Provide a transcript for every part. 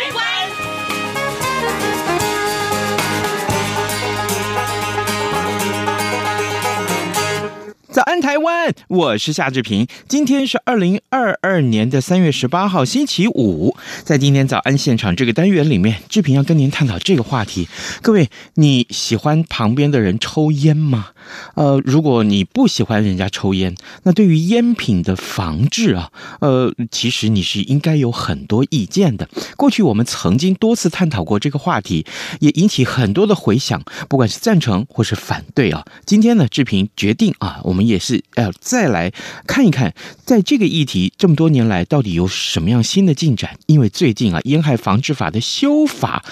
台早安，台湾！我是夏志平。今天是二零二二年的三月十八号，星期五。在今天早安现场这个单元里面，志平要跟您探讨这个话题。各位，你喜欢旁边的人抽烟吗？呃，如果你不喜欢人家抽烟，那对于烟品的防治啊，呃，其实你是应该有很多意见的。过去我们曾经多次探讨过这个话题，也引起很多的回响，不管是赞成或是反对啊。今天呢，志平决定啊，我们。也是要再来看一看，在这个议题这么多年来，到底有什么样新的进展？因为最近啊，烟害防治法的修法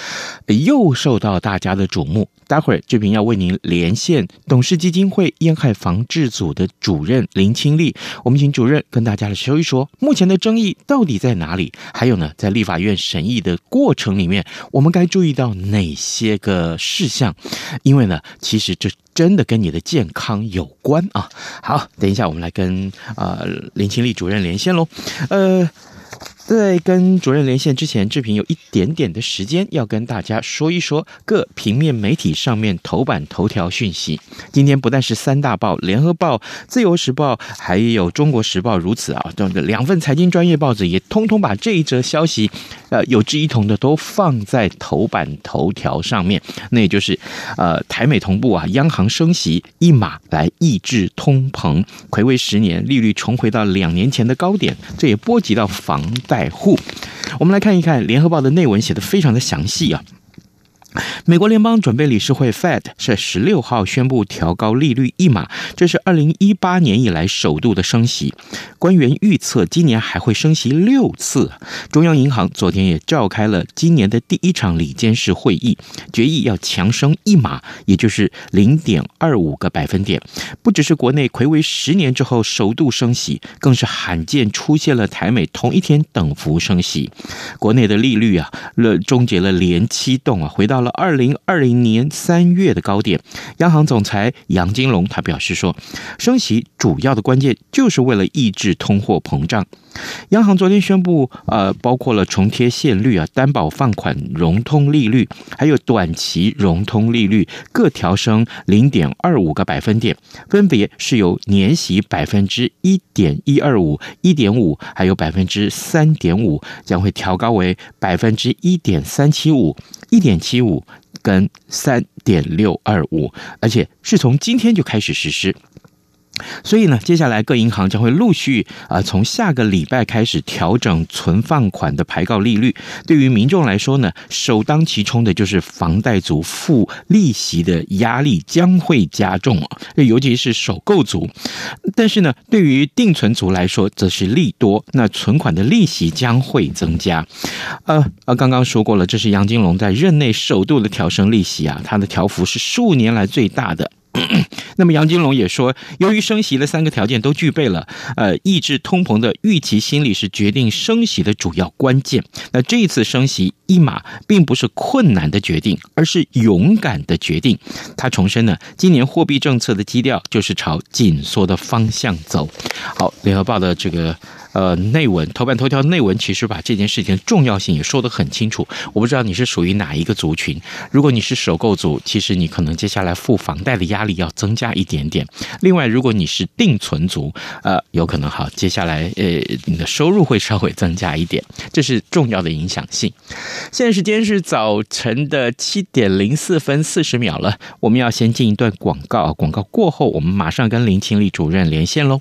又受到大家的瞩目。待会儿志平要为您连线董氏基金会烟害防治组的主任林清丽，我们请主任跟大家来说一说，目前的争议到底在哪里？还有呢，在立法院审议的过程里面，我们该注意到哪些个事项？因为呢，其实这。真的跟你的健康有关啊！好，等一下我们来跟啊、呃、林清丽主任连线喽，呃。在跟主任连线之前，志平有一点点的时间要跟大家说一说各平面媒体上面头版头条讯息。今天不但是三大报，联合报、自由时报，还有中国时报如此啊，这两份财经专业报纸也通通把这一则消息，呃，有志一同的都放在头版头条上面。那也就是，呃，台美同步啊，央行升息一码来抑制通膨，睽违十年，利率重回到两年前的高点，这也波及到房贷。百户，我们来看一看《联合报》的内文，写的非常的详细啊。美国联邦准备理事会 Fed 是十六号宣布调高利率一码，这是二零一八年以来首度的升息。官员预测今年还会升息六次。中央银行昨天也召开了今年的第一场里监事会议，决议要强升一码，也就是零点二五个百分点。不只是国内睽违十年之后首度升息，更是罕见出现了台美同一天等幅升息。国内的利率啊，了终结了连七动啊，回到了。二零二零年三月的高点，央行总裁杨金龙他表示说，升息主要的关键就是为了抑制通货膨胀。央行昨天宣布，呃，包括了重贴现率啊、担保放款融通利率，还有短期融通利率各调升零点二五个百分点，分别是由年息百分之一点一二五、一点五，还有百分之三点五，将会调高为百分之一点三七五、一点七五。跟三点六二五，而且是从今天就开始实施。所以呢，接下来各银行将会陆续啊，从下个礼拜开始调整存放款的牌告利率。对于民众来说呢，首当其冲的就是房贷族付利息的压力将会加重啊，尤其是首购族。但是呢，对于定存族来说，则是利多，那存款的利息将会增加。呃呃，刚刚说过了，这是杨金龙在任内首度的调升利息啊，它的调幅是十五年来最大的。那么杨金龙也说，由于升息的三个条件都具备了，呃，抑制通膨的预期心理是决定升息的主要关键。那这一次升息一码，并不是困难的决定，而是勇敢的决定。他重申呢，今年货币政策的基调就是朝紧缩的方向走。好，联合报的这个。呃，内文头版头条内文其实把这件事情的重要性也说得很清楚。我不知道你是属于哪一个族群。如果你是首购族，其实你可能接下来付房贷的压力要增加一点点。另外，如果你是定存族，呃，有可能哈，接下来呃，你的收入会稍微增加一点，这是重要的影响性。现在时间是早晨的七点零四分四十秒了，我们要先进一段广告，广告过后，我们马上跟林清丽主任连线喽。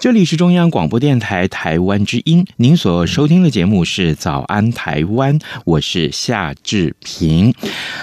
这里是中央广播电台台湾之音，您所收听的节目是《早安台湾》，我是夏志平。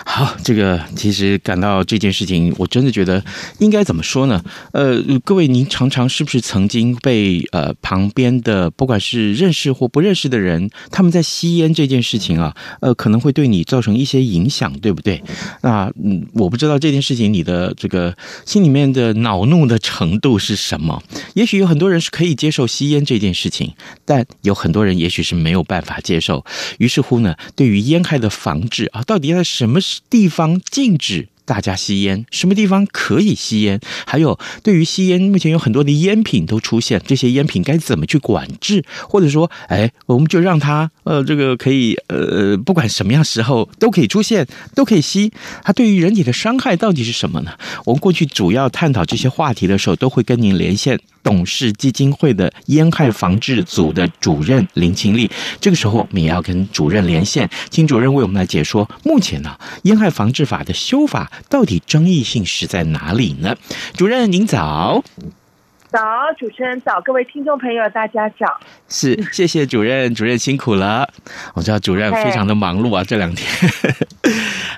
好，这个其实感到这件事情，我真的觉得应该怎么说呢？呃，各位，您常常是不是曾经被呃旁边的不管是认识或不认识的人，他们在吸烟这件事情啊，呃，可能会对你造成一些影响，对不对？那嗯，我不知道这件事情你的这个心里面的恼怒的程度是什么？也许有很多。多人是可以接受吸烟这件事情，但有很多人也许是没有办法接受。于是乎呢，对于烟害的防治啊，到底在什么地方禁止？大家吸烟，什么地方可以吸烟？还有，对于吸烟，目前有很多的烟品都出现，这些烟品该怎么去管制？或者说，哎，我们就让它，呃，这个可以，呃，不管什么样时候都可以出现，都可以吸。它对于人体的伤害到底是什么呢？我们过去主要探讨这些话题的时候，都会跟您连线董氏基金会的烟害防治组的主任林清丽。这个时候，我们也要跟主任连线，请主任为我们来解说目前呢，烟害防治法的修法。到底争议性是在哪里呢？主任您早，早，主持人早，各位听众朋友大家早，是谢谢主任，主任辛苦了。我知道主任非常的忙碌啊，这两天。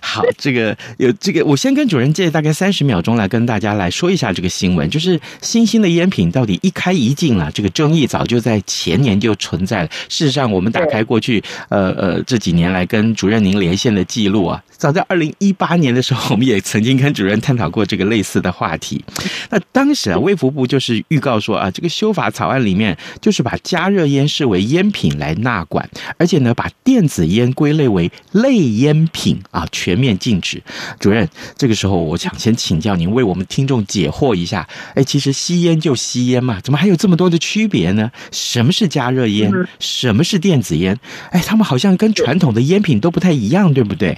好，这个有这个，我先跟主任借大概三十秒钟来跟大家来说一下这个新闻，就是新兴的烟品到底一开一禁了，这个争议早就在前年就存在了。事实上，我们打开过去呃呃这几年来跟主任您连线的记录啊，早在二零一八年的时候，我们也曾经跟主任探讨过这个类似的话题。那当时啊，卫福部就是预告说啊，这个修法草案里面就是把加热烟视为烟品来纳管，而且呢，把电子烟归类为类烟品啊，全面禁止。主任，这个时候我想先请教您，为我们听众解惑一下。哎，其实吸烟就吸烟嘛，怎么还有这么多的区别呢？什么是加热烟？什么是电子烟？哎，他们好像跟传统的烟品都不太一样，对不对？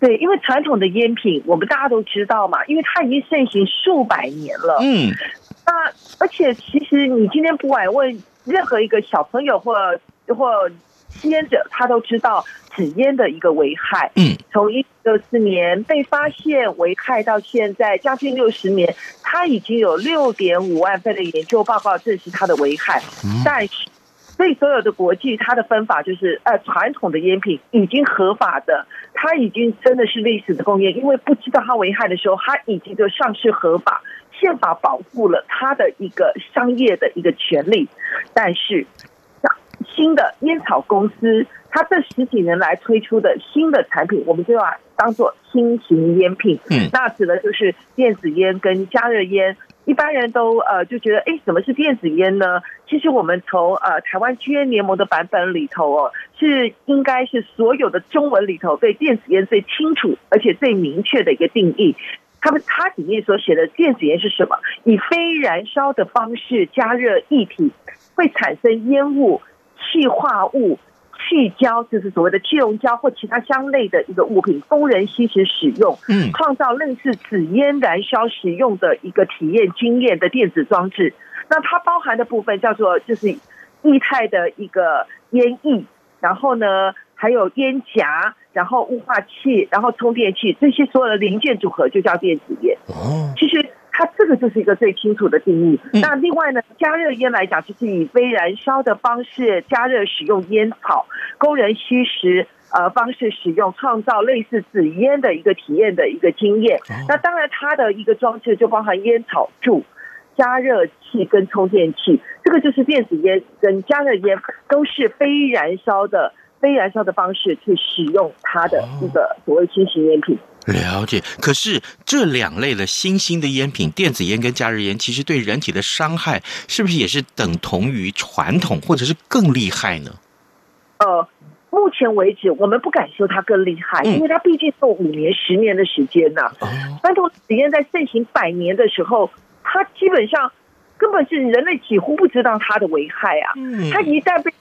对，因为传统的烟品，我们大家都知道嘛，因为它已经盛行数百年了。嗯，那而且其实你今天不管问任何一个小朋友或或吸烟者，他都知道纸烟的一个危害。嗯，从一九六四年被发现危害到现在将近六十年，它已经有六点五万份的研究报告证实它的危害。但是，所以所有的国际它的分法就是，呃，传统的烟品已经合法的，它已经真的是历史的工业，因为不知道它危害的时候，它已经就上市合法，宪法保护了它的一个商业的一个权利，但是。新的烟草公司，它这十几年来推出的新的产品，我们就要当做新型烟品。嗯，那指的就是电子烟跟加热烟。一般人都呃就觉得，哎，什么是电子烟呢？其实我们从呃台湾吸烟联盟的版本里头哦，是应该是所有的中文里头对电子烟最清楚而且最明确的一个定义。他们它里面所写的电子烟是什么？以非燃烧的方式加热液体，会产生烟雾。气化物、气胶，就是所谓的气溶胶或其他相类的一个物品，供人吸食使用，嗯，创造类似纸烟燃烧使用的一个体验经验的电子装置。那它包含的部分叫做就是液态的一个烟液，然后呢还有烟夹，然后雾化器，然后充电器，这些所有的零件组合就叫电子烟。哦，其实。它这个就是一个最清楚的定义。那另外呢，加热烟来讲，就是以非燃烧的方式加热使用烟草，供人吸食呃方式使用，创造类似纸烟的一个体验的一个经验。那当然，它的一个装置就包含烟草柱、加热器跟充电器。这个就是电子烟跟加热烟都是非燃烧的、非燃烧的方式去使用它的一个所谓新型烟品。了解，可是这两类的新兴的烟品，电子烟跟加热烟，其实对人体的伤害是不是也是等同于传统，或者是更厉害呢？呃，目前为止，我们不敢说它更厉害，因为它毕竟是五年、十年的时间呐。传统纸烟在盛行百年的时候，它基本上根本是人类几乎不知道它的危害啊。它一旦被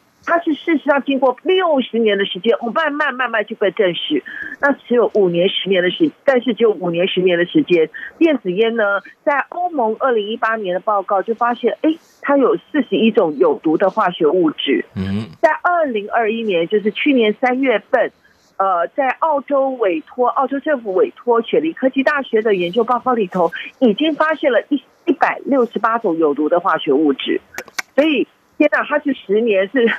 实上经过六十年的时间，我慢慢慢慢就被证实。那只有五年、十年的时，但是只有五年、十年的时间。电子烟呢，在欧盟二零一八年的报告就发现，哎，它有四十一种有毒的化学物质。嗯，在二零二一年，就是去年三月份，呃，在澳洲委托澳洲政府委托雪梨科技大学的研究报告里头，已经发现了一一百六十八种有毒的化学物质。所以，天哪，它是十年是。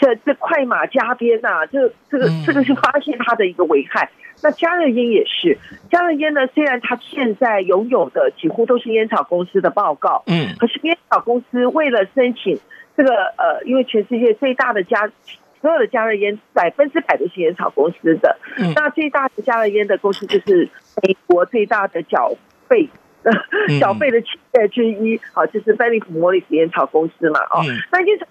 这这快马加鞭呐、啊，这这个这个是发现它的一个危害。那加热烟也是，加热烟呢，虽然它现在拥有的几乎都是烟草公司的报告，嗯，可是烟草公司为了申请这个呃，因为全世界最大的加所有的加热烟百分之百都是烟草公司的，嗯，那最大的加热烟的公司就是美国最大的缴费的缴费的企业之一，好，就是菲利普莫里斯烟草公司嘛，哦，那烟草。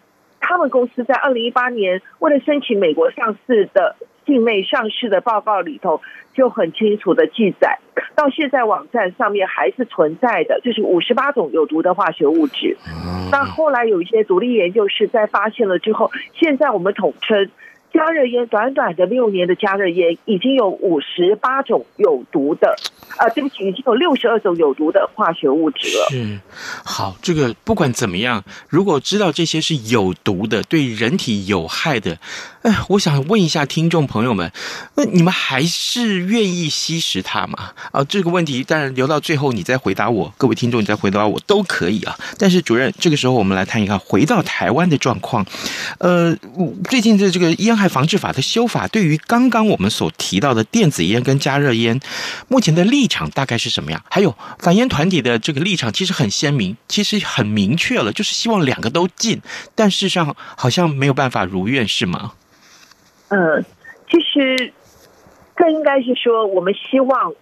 他们公司在二零一八年为了申请美国上市的境内上市的报告里头，就很清楚的记载，到现在网站上面还是存在的，就是五十八种有毒的化学物质。那后来有一些独立研究室在发现了之后，现在我们统称。加热烟短短的六年的加热烟，已经有五十八种有毒的，啊，对不起，已经有六十二种有毒的化学物质了。是，好，这个不管怎么样，如果知道这些是有毒的，对人体有害的，哎，我想问一下听众朋友们，那你们还是愿意吸食它吗？啊，这个问题当然留到最后你再回答我，各位听众你再回答我都可以啊。但是主任，这个时候我们来谈一看回到台湾的状况，呃，最近的这个烟。害防治法的修法，对于刚刚我们所提到的电子烟跟加热烟，目前的立场大概是什么样？还有反烟团体的这个立场其实很鲜明，其实很明确了，就是希望两个都禁，但事实上好像没有办法如愿，是吗？呃，其实更应该是说，我们希望。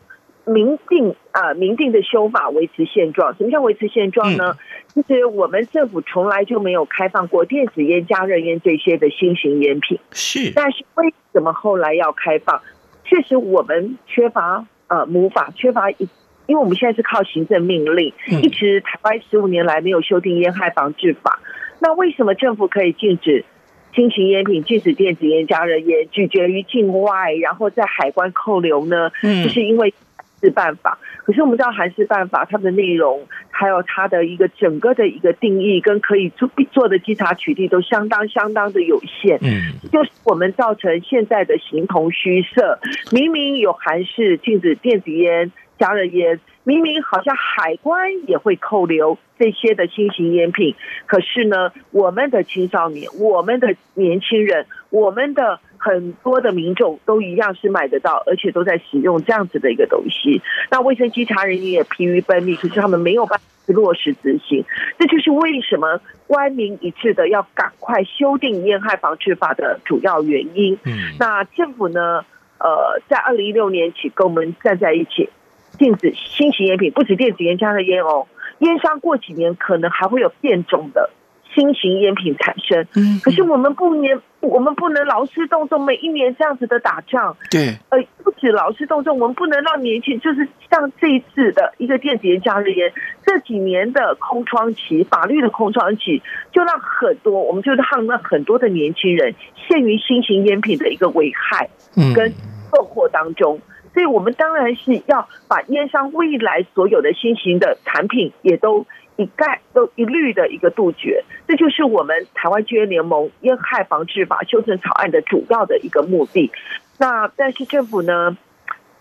明定啊，明定的修法维持现状。什么叫维持现状呢？其实我们政府从来就没有开放过电子烟、加热烟这些的新型烟品。是，但是为什么后来要开放？确实我们缺乏呃母法，缺乏一，因为我们现在是靠行政命令，一直台湾十五年来没有修订烟害防治法。那为什么政府可以禁止新型烟品、禁止电子烟、加热烟，拒绝于境外，然后在海关扣留呢？嗯，就是因为。是办法，可是我们知道韩式办法，它的内容还有它的一个整个的一个定义，跟可以做做的稽查取缔都相当相当的有限。嗯，就是我们造成现在的形同虚设。明明有韩式禁止电子烟、加热烟，明明好像海关也会扣留这些的新型烟品，可是呢，我们的青少年、我们的年轻人、我们的。很多的民众都一样是买得到，而且都在使用这样子的一个东西。那卫生稽查人员也疲于奔命，可是他们没有办法落实执行。这就是为什么官民一致的要赶快修订烟害防治法的主要原因。嗯，那政府呢？呃，在二零一六年起跟我们站在一起，禁止新型烟品，不止电子烟、加热烟哦，烟商过几年可能还会有变种的。新型烟品产生，嗯，可是我们不年，我们不能劳师动众，每一年这样子的打仗，对，呃，不止劳师动众，我们不能让年轻，就是像这一次的一个电子烟、加热烟，这几年的空窗期，法律的空窗期，就让很多，我们就让那很多的年轻人陷于新型烟品的一个危害，跟诱惑当中，所以我们当然是要把烟商未来所有的新型的产品也都。一概都一律的一个杜绝，这就是我们台湾戒烟联盟烟害防治法修正草案的主要的一个目的。那但是政府呢，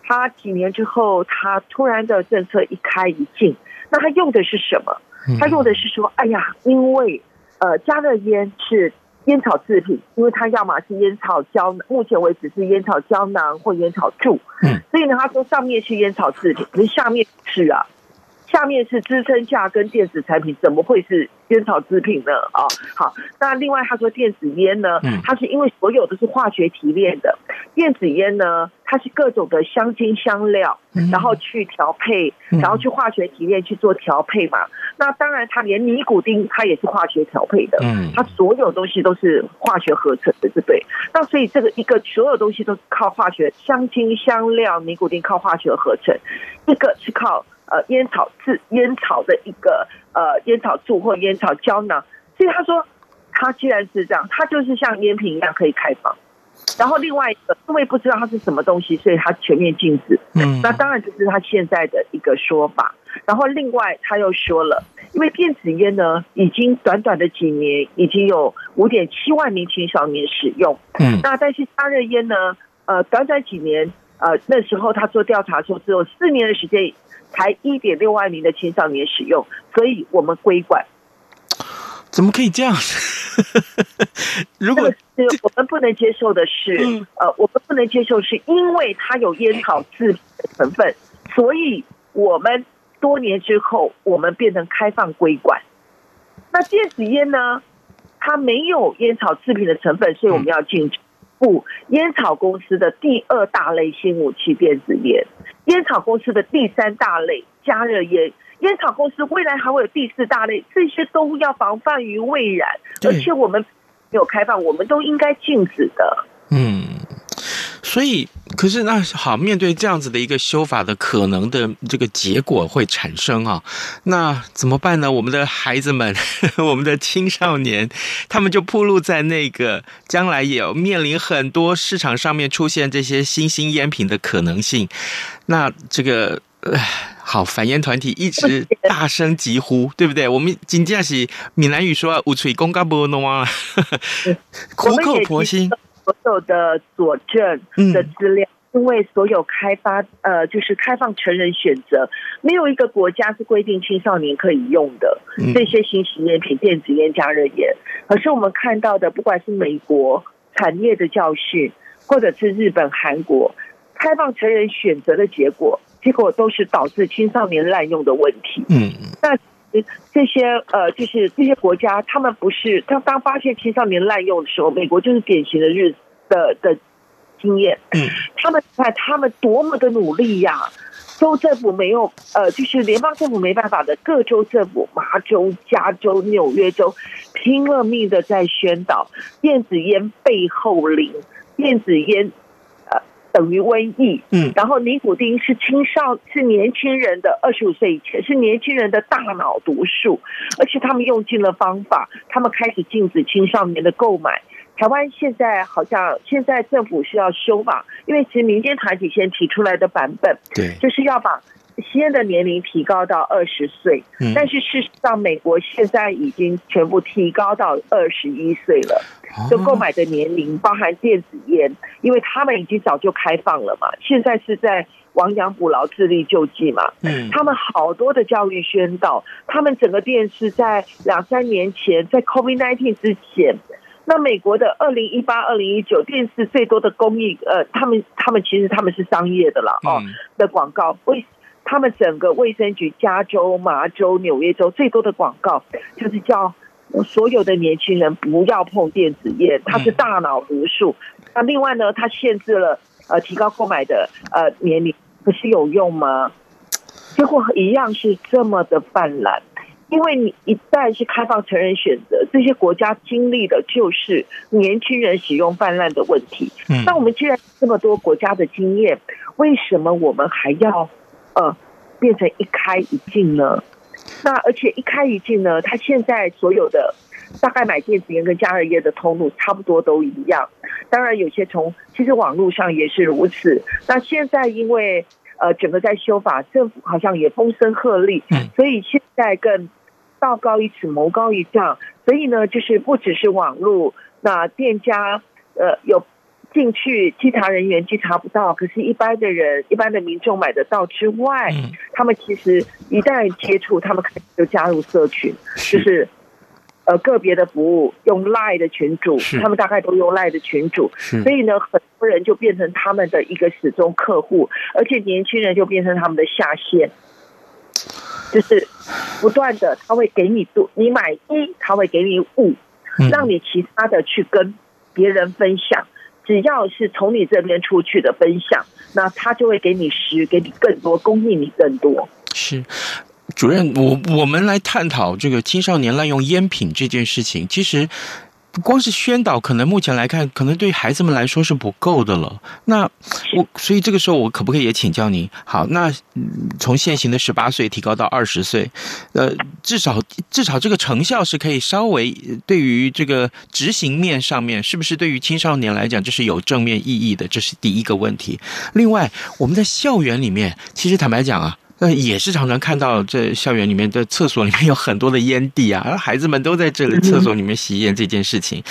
他几年之后，他突然的政策一开一禁，那他用的是什么？他用的是说，哎呀，因为呃加热烟是烟草制品，因为它要么是烟草胶，目前为止是烟草胶囊或烟草柱，嗯，所以呢，他说上面是烟草制品，可是下面是啊。下面是支撑架跟电子产品，怎么会是烟草制品呢？啊、哦，好，那另外他说电子烟呢，它是因为所有都是化学提炼的，电子烟呢，它是各种的香精香料，然后去调配，然后去化学提炼去做调配嘛。那当然，它连尼古丁它也是化学调配的，嗯，它所有东西都是化学合成的，对不对？那所以这个一个所有东西都是靠化学香精香料，尼古丁靠化学合成，一个是靠。呃，烟草制烟草的一个呃烟草柱或烟草胶囊，所以他说，他既然是这样，他就是像烟瓶一样可以开放。然后另外一个，因为不知道它是什么东西，所以他全面禁止。嗯，那当然这是他现在的一个说法。然后另外他又说了，因为电子烟呢，已经短短的几年，已经有五点七万名青少年使用。嗯，那但是加热烟呢，呃，短短几年，呃，那时候他做调查说只有四年的时间。才一点六万名的青少年使用，所以我们规管。怎么可以这样？如果是我们不能接受的是，呃，我们不能接受是因为它有烟草制品的成分，所以我们多年之后我们变成开放规管。那电子烟呢？它没有烟草制品的成分，所以我们要禁止。不，烟草公司的第二大类新武器电子烟。烟草公司的第三大类加热烟，烟草公司未来还会有第四大类，这些都要防范于未然，而且我们没有开放，我们都应该禁止的。嗯，所以，可是那好，面对这样子的一个修法的可能的这个结果会产生啊，那怎么办呢？我们的孩子们，我们的青少年，他们就暴露在那个将来也有面临很多市场上面出现这些新兴烟品的可能性。那这个呃，好，反烟团体一直大声疾呼，对不对？我们今天是闽南语说“无吹公嘎波诺啊”，苦口婆心，所有的佐证的资料，嗯、因为所有开发呃，就是开放成人选择，没有一个国家是规定青少年可以用的这些新型烟品、电子烟、加热烟。可是我们看到的，不管是美国产业的教训，或者是日本、韩国。开放成人选择的结果，结果都是导致青少年滥用的问题。嗯，那这些呃，就是这些国家，他们不是当当发现青少年滥用的时候，美国就是典型的日的的经验。嗯，他们看他们多么的努力呀、啊，州政府没有呃，就是联邦政府没办法的，各州政府，麻州、加州、纽约州拼了命的在宣导电子烟背后零，电子烟。等于瘟疫，嗯，然后尼古丁是青少是年轻人的二十五岁以前是年轻人的大脑毒素，而且他们用尽了方法，他们开始禁止青少年的购买。台湾现在好像现在政府需要修嘛，因为其实民间团体先提出来的版本，对，就是要把吸烟的年龄提高到二十岁，但是事实上美国现在已经全部提高到二十一岁了。就购买的年龄包含电子烟，因为他们已经早就开放了嘛，现在是在亡羊补牢、自力救济嘛。嗯，他们好多的教育宣导，他们整个电视在两三年前，在 COVID nineteen 之前，那美国的二零一八、二零一九电视最多的公益，呃，他们他们其实他们是商业的了哦的广告，为他们整个卫生局、加州、麻州、纽约州最多的广告就是叫。所有的年轻人不要碰电子烟，它是大脑毒素。那另外呢，它限制了呃提高购买的呃年龄，可是有用吗？结果一样是这么的泛滥，因为你一旦是开放成人选择，这些国家经历的就是年轻人使用泛滥的问题。那我们既然这么多国家的经验，为什么我们还要呃变成一开一禁呢？那而且一开一禁呢，它现在所有的大概买电子烟跟加热烟的通路差不多都一样。当然有些从其实网络上也是如此。那现在因为呃整个在修法，政府好像也风声鹤唳，所以现在更道高一尺，魔高一丈。所以呢，就是不只是网络，那店家呃有。进去稽查人员稽查不到，可是，一般的人、一般的民众买得到之外，嗯、他们其实一旦接触，他们可能就加入社群，是就是呃个别的服务用 Line 的群主，他们大概都用 Line 的群主，所以呢，很多人就变成他们的一个始终客户，而且年轻人就变成他们的下线。就是不断的，他会给你多，你买一，他会给你五，让你其他的去跟别人分享。只要是从你这边出去的分享，那他就会给你十，给你更多，供应你更多。是。主任，我我们来探讨这个青少年滥用烟品这件事情。其实，光是宣导，可能目前来看，可能对孩子们来说是不够的了。那我所以这个时候，我可不可以也请教您？好，那从现行的十八岁提高到二十岁，呃，至少至少这个成效是可以稍微对于这个执行面上面，是不是对于青少年来讲，这是有正面意义的？这是第一个问题。另外，我们在校园里面，其实坦白讲啊。那也是常常看到这校园里面的厕所里面有很多的烟蒂啊，而孩子们都在这里厕所里面吸烟这件事情，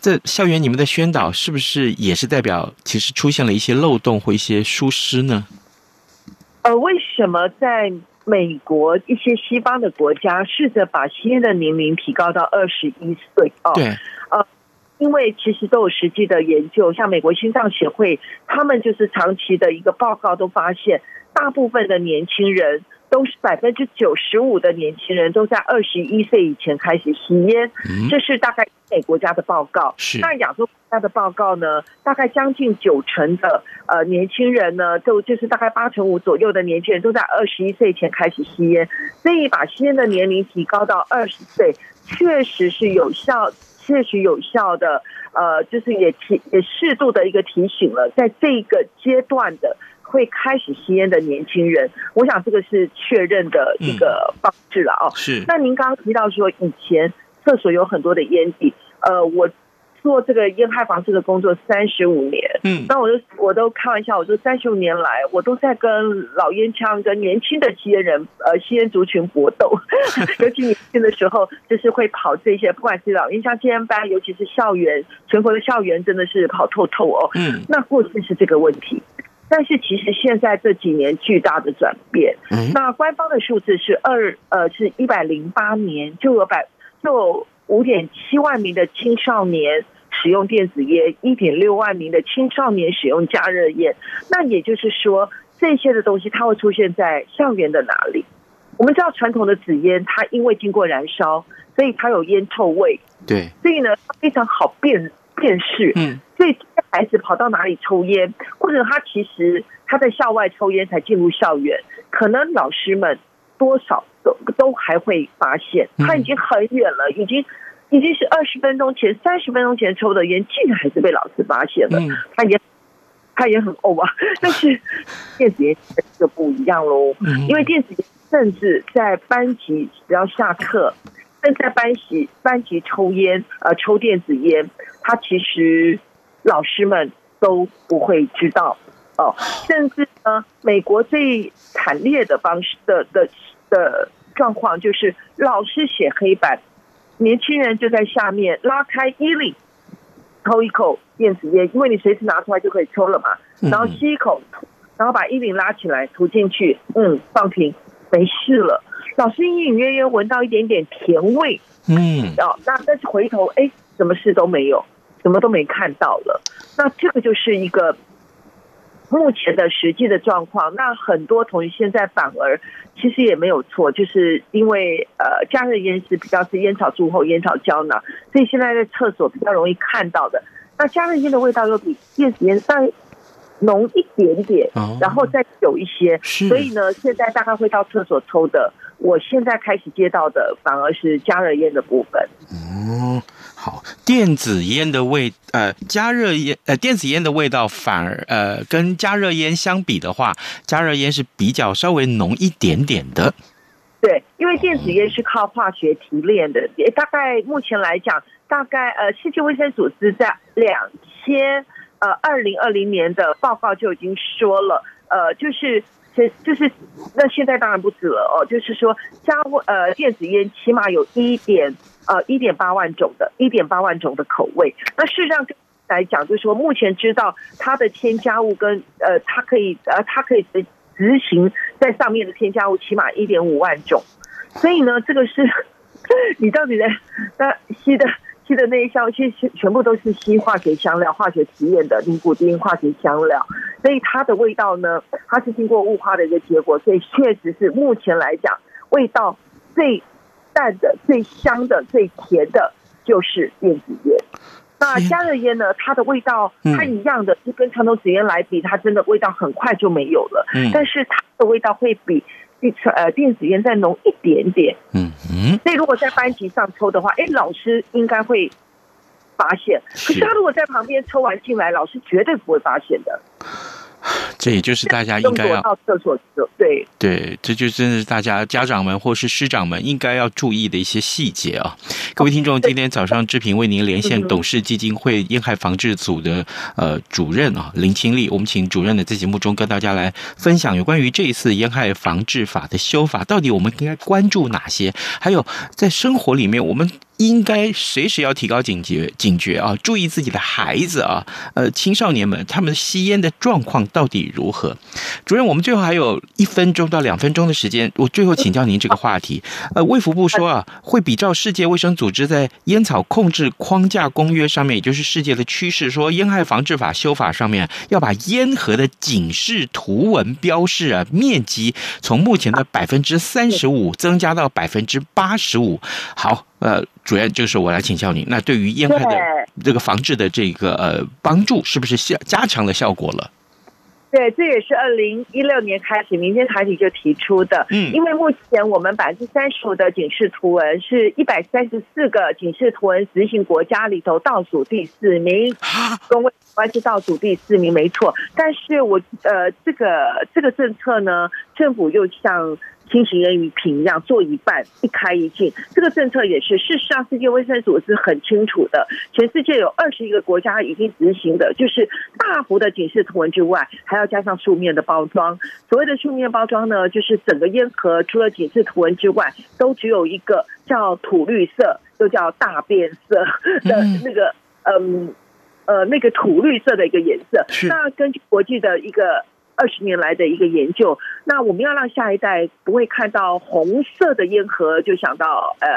这校园你们的宣导是不是也是代表其实出现了一些漏洞或一些疏失呢？呃，为什么在美国一些西方的国家试着把吸烟的年龄提高到二十一岁？哦，对，呃，因为其实都有实际的研究，像美国心脏协会，他们就是长期的一个报告都发现。大部分的年轻人都是百分之九十五的年轻人都在二十一岁以前开始吸烟，这是大概欧美国家的报告。是那亚洲国家的报告呢？大概将近九成的呃年轻人呢，都就是大概八成五左右的年轻人都在二十一岁前开始吸烟，所以把吸烟的年龄提高到二十岁，确实是有效，确实有效的。呃，就是也提也适度的一个提醒了，在这个阶段的。会开始吸烟的年轻人，我想这个是确认的一个方式了哦。是。那您刚刚提到说，以前厕所有很多的烟蒂，呃，我做这个烟害防治的工作三十五年，嗯，那我就我都开玩笑，我说三十五年来，我都在跟老烟枪、跟年轻的吸烟人，呃，吸烟族群搏斗。尤其年轻的时候，就是会跑这些，不管是老烟枪接班班，尤其是校园，全国的校园真的是跑透透哦。嗯。那过去是这个问题。但是其实现在这几年巨大的转变，那官方的数字是二呃是一百零八年就有百就有五点七万名的青少年使用电子烟，一点六万名的青少年使用加热烟。那也就是说，这些的东西它会出现在校园的哪里？我们知道传统的纸烟，它因为经过燃烧，所以它有烟臭味，对，所以呢它非常好辨辨识，嗯。所以孩子跑到哪里抽烟，或者他其实他在校外抽烟才进入校园，可能老师们多少都都还会发现，他已经很远了，已经已经是二十分钟前、三十分钟前抽的烟，竟然还是被老师发现了。他也他也很呕啊，但是电子烟就不一样喽，因为电子烟甚至在班级只要下课，正在班级班级抽烟，呃，抽电子烟，他其实。老师们都不会知道哦，甚至呢，美国最惨烈的方式的的的状况就是，老师写黑板，年轻人就在下面拉开衣领，抽一口电子烟，因为你随时拿出来就可以抽了嘛，然后吸一口，然后把衣领拉起来涂进去，嗯，放平，没事了。老师隐隐约约闻到一点点甜味，嗯，哦，那但是回头，哎，什么事都没有。什么都没看到了，那这个就是一个目前的实际的状况。那很多同学现在反而其实也没有错，就是因为呃加热烟是比较是烟草柱后烟草胶囊，所以现在在厕所比较容易看到的。那加热烟的味道又比电子烟稍微浓一点点，然后再久一些，所以呢，现在大概会到厕所抽的。我现在开始接到的反而是加热烟的部分。哦。好，电子烟的味，呃，加热烟，呃，电子烟的味道反而，呃，跟加热烟相比的话，加热烟是比较稍微浓一点点的。对，因为电子烟是靠化学提炼的，也大概目前来讲，大概呃，世界卫生组织在两千呃二零二零年的报告就已经说了，呃，就是。这就是那现在当然不止了哦，就是说加呃电子烟起码有一点呃一点八万种的，一点八万种的口味。那事实上来讲，就是说目前知道它的添加物跟呃它可以呃它可以执执行在上面的添加物起码一点五万种。所以呢，这个是 你到底在那吸的。吸的那一箱，其实全部都是吸化学香料、化学提炼的尼古丁化学香料，所以它的味道呢，它是经过雾化的一个结果，所以确实是目前来讲，味道最淡的、最香的、最甜的，就是电子烟。那加热烟呢？它的味道它一样的，就跟传统纸烟来比，它真的味道很快就没有了。嗯，但是它的味道会比电呃电子烟再浓一点点。嗯嗯，所以如果在班级上抽的话，哎，老师应该会发现。可是他如果在旁边抽完进来，老师绝对不会发现的。这也就是大家应该要到厕所的，对对，这就真的是大家家长们或是师长们应该要注意的一些细节啊！各位听众，今天早上志平为您连线董事基金会烟害防治组的呃主任啊林清丽，我们请主任呢在节目中跟大家来分享有关于这一次烟害防治法的修法，到底我们应该关注哪些？还有在生活里面我们。应该随时要提高警觉，警觉啊！注意自己的孩子啊，呃，青少年们他们吸烟的状况到底如何？主任，我们最后还有一分钟到两分钟的时间，我最后请教您这个话题。呃，卫福部说啊，会比照世界卫生组织在烟草控制框架公约上面，也就是世界的趋势，说烟害防治法修法上面要把烟盒的警示图文标示啊面积从目前的百分之三十五增加到百分之八十五。好。呃，主要就是我来请教你，那对于烟害的这个防治的这个呃帮助，是不是效加强了效果了？对，这也是二零一六年开始民间团体就提出的。嗯，因为目前我们百分之三十五的警示图文是一百三十四个警示图文执行国家里头倒数第四名，公卫关系倒数第四名没错。但是我呃，这个这个政策呢，政府又像。新型烟雨屏一样做一半一开一禁，这个政策也是事实上世界卫生组织很清楚的。全世界有二十一个国家已经执行的，就是大幅的警示图文之外，还要加上书面的包装。所谓的书面包装呢，就是整个烟盒除了警示图文之外，都只有一个叫土绿色，又叫大变色的那个嗯呃那个土绿色的一个颜色。那根据国际的一个。二十年来的一个研究，那我们要让下一代不会看到红色的烟盒就想到呃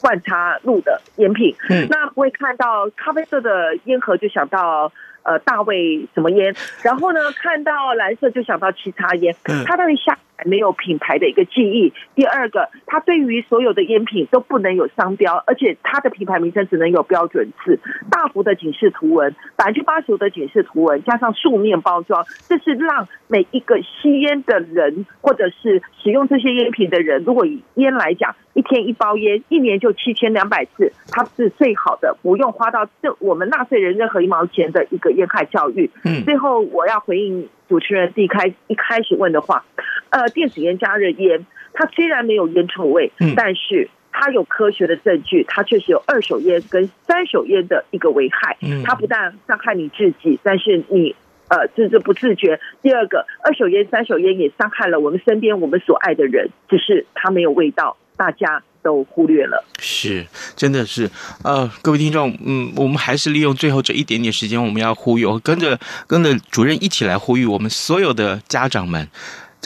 换插路的烟品，嗯，那不会看到咖啡色的烟盒就想到。呃，大卫什么烟？然后呢，看到蓝色就想到其他烟。他到底下没有品牌的一个记忆。第二个，他对于所有的烟品都不能有商标，而且它的品牌名称只能有标准字。大幅的警示图文，百分之八十五的警示图文，加上素面包装，这是让每一个吸烟的人，或者是使用这些烟品的人，如果以烟来讲。一天一包烟，一年就七千两百次，它是最好的，不用花到这我们纳税人任何一毛钱的一个烟害教育。嗯，最后我要回应主持人第一开一开始问的话，呃，电子烟加热烟，它虽然没有烟臭味，嗯，但是它有科学的证据，它确实有二手烟跟三手烟的一个危害。嗯，它不但伤害你自己，但是你呃自自不自觉。第二个，二手烟、三手烟也伤害了我们身边我们所爱的人，只是它没有味道。大家都忽略了，是，真的是，呃，各位听众，嗯，我们还是利用最后这一点点时间，我们要呼吁，跟着跟着主任一起来呼吁我们所有的家长们。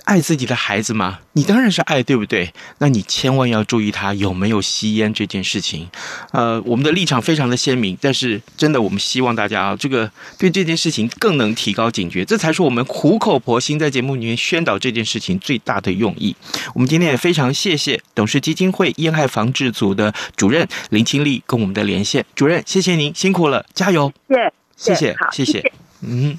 爱自己的孩子吗？你当然是爱，对不对？那你千万要注意他有没有吸烟这件事情。呃，我们的立场非常的鲜明，但是真的，我们希望大家啊，这个对这件事情更能提高警觉，这才是我们苦口婆心在节目里面宣导这件事情最大的用意。我们今天也非常谢谢董事基金会烟害防治组的主任林清丽跟我们的连线。主任，谢谢您，辛苦了，加油！谢谢，谢谢，谢谢，嗯。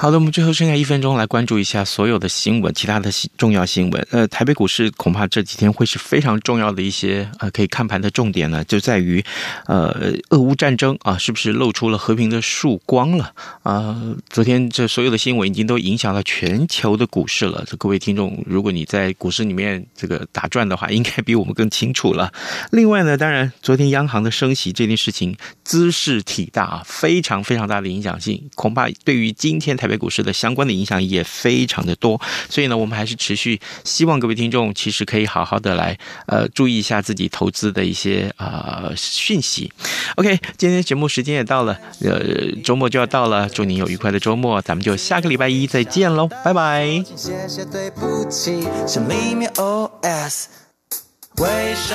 好的，我们最后剩下一分钟来关注一下所有的新闻，其他的重要新闻。呃，台北股市恐怕这几天会是非常重要的一些呃可以看盘的重点呢，就在于呃俄乌战争啊，是不是露出了和平的曙光了啊？昨天这所有的新闻已经都影响到全球的股市了。这各位听众，如果你在股市里面这个打转的话，应该比我们更清楚了。另外呢，当然昨天央行的升息这件事情兹事体大啊，非常非常大的影响性，恐怕对于今天台。台北股市的相关的影响也非常的多。所以呢，我们还是持续希望各位听众其实可以好好的来呃注意一下自己投资的一些呃讯息。OK，今天节目时间也到了，呃，周末就要到了，祝您有愉快的周末，咱们就下个礼拜一再见喽，拜拜。谢谢对不起，像里面 OS。为什